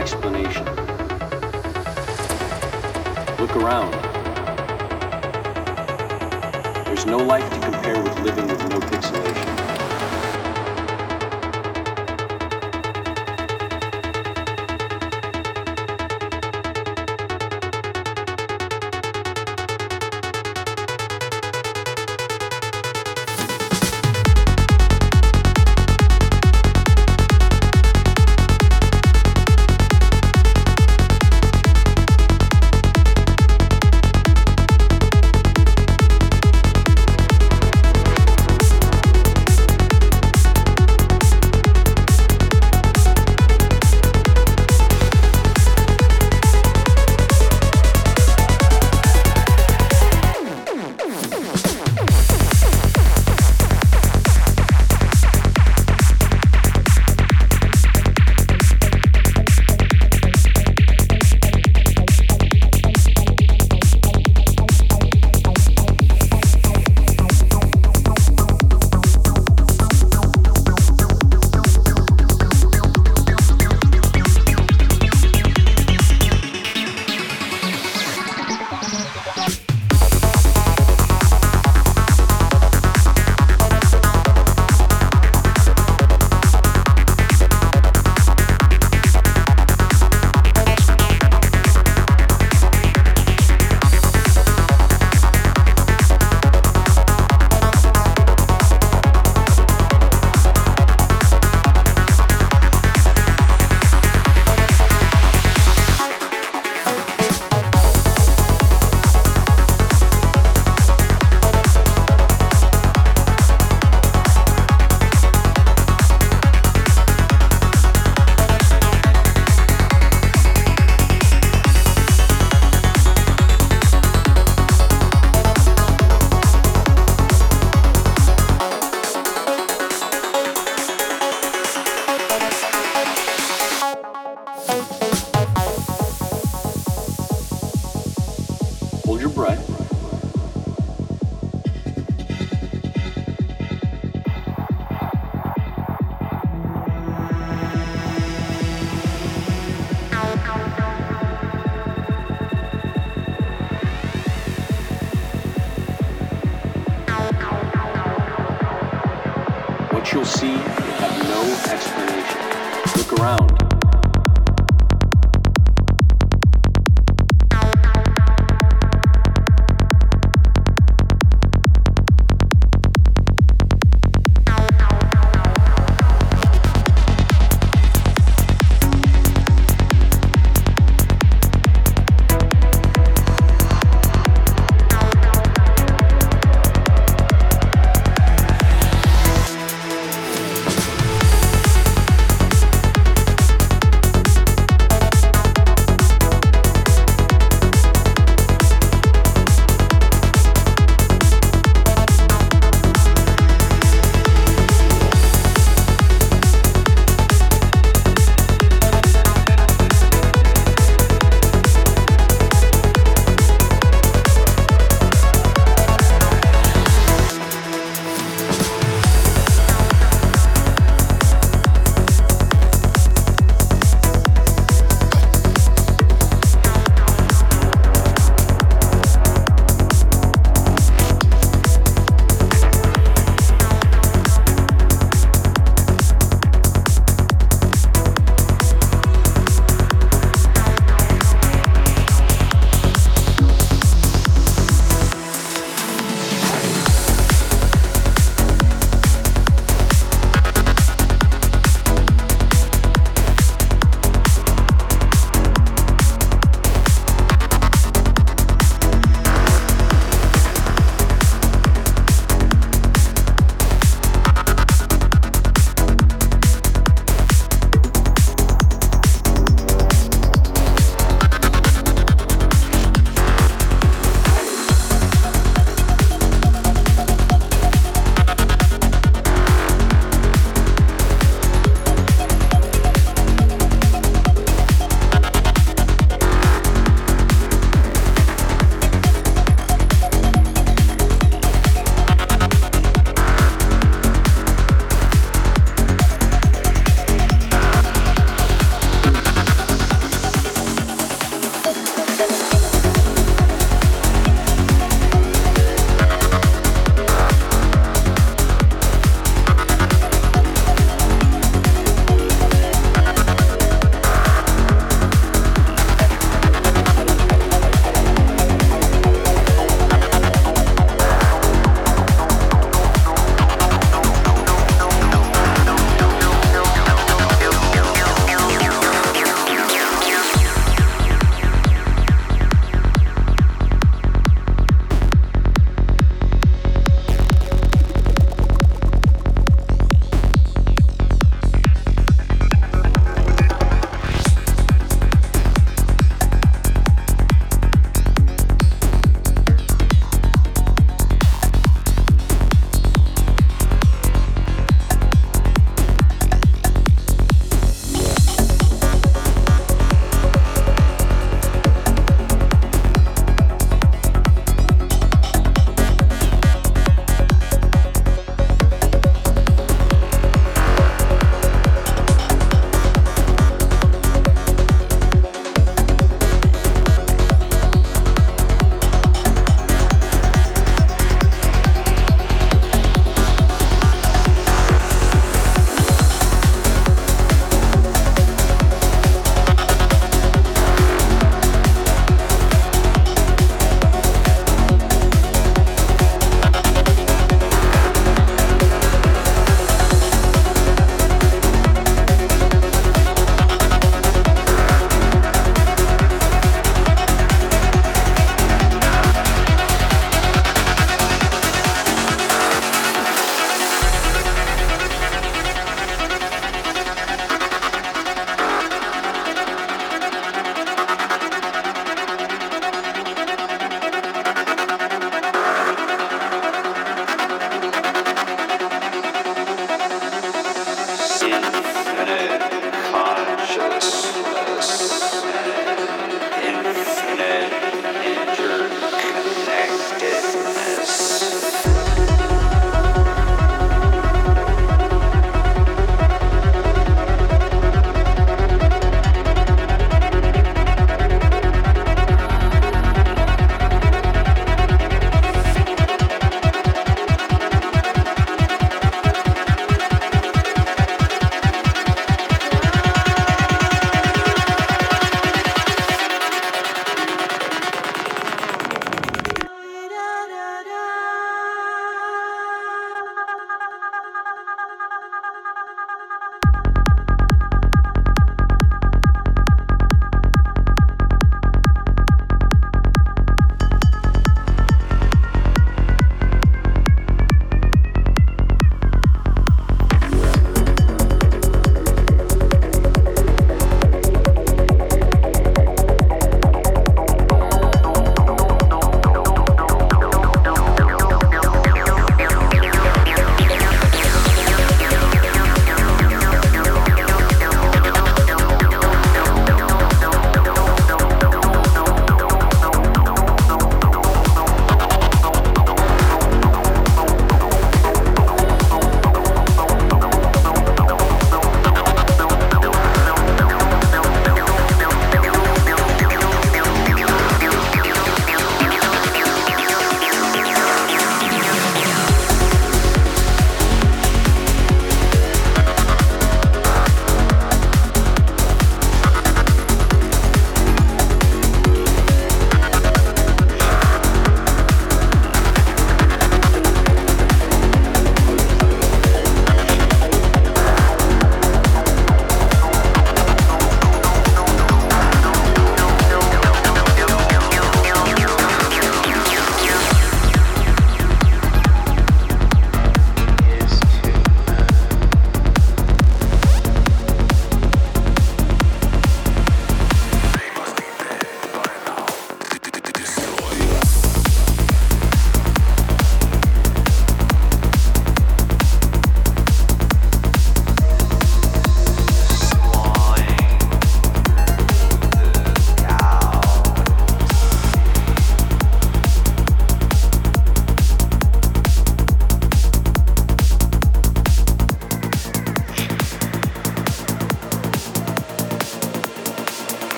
explanation. Look around. There's no life to compare with living